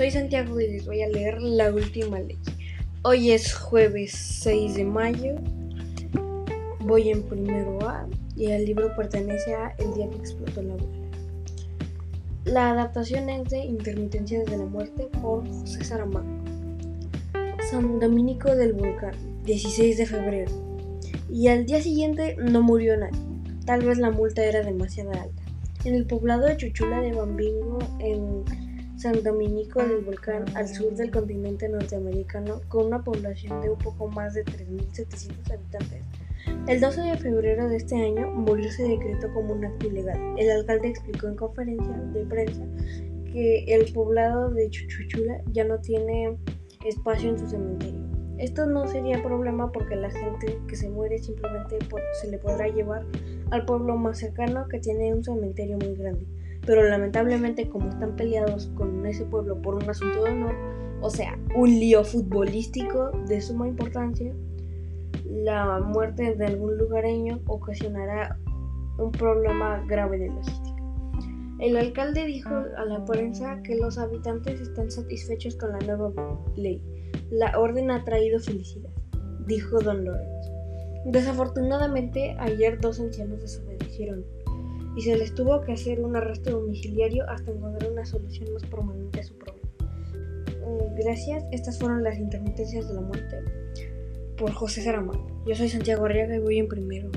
Soy Santiago y les voy a leer la última ley. Hoy es jueves 6 de mayo. Voy en primero A y el libro pertenece a El día que explotó la bola. La adaptación es de Intermitencias de la Muerte por José Saramago. San Dominico del Volcán, 16 de febrero. Y al día siguiente no murió nadie. Tal vez la multa era demasiado alta. En el poblado de Chuchula de Bambingo, en San Dominico del Volcán, al sur del continente norteamericano, con una población de un poco más de 3.700 habitantes, el 12 de febrero de este año murió ese decreto como un acto ilegal. El alcalde explicó en conferencia de prensa que el poblado de Chuchula ya no tiene espacio en su cementerio. Esto no sería problema porque la gente que se muere simplemente se le podrá llevar al pueblo más cercano que tiene un cementerio muy grande. Pero lamentablemente como están peleados con ese pueblo por un asunto de honor, o sea, un lío futbolístico de suma importancia, la muerte de algún lugareño ocasionará un problema grave de logística. El alcalde dijo a la prensa que los habitantes están satisfechos con la nueva ley. La orden ha traído felicidad, dijo don Lorenzo. Desafortunadamente, ayer dos ancianos desobedecieron y se les tuvo que hacer un arresto domiciliario hasta encontrar una solución más permanente a su problema. Mm, gracias, estas fueron las intermitencias de la muerte por José Saramago. Yo soy Santiago Arriaga y voy en primero.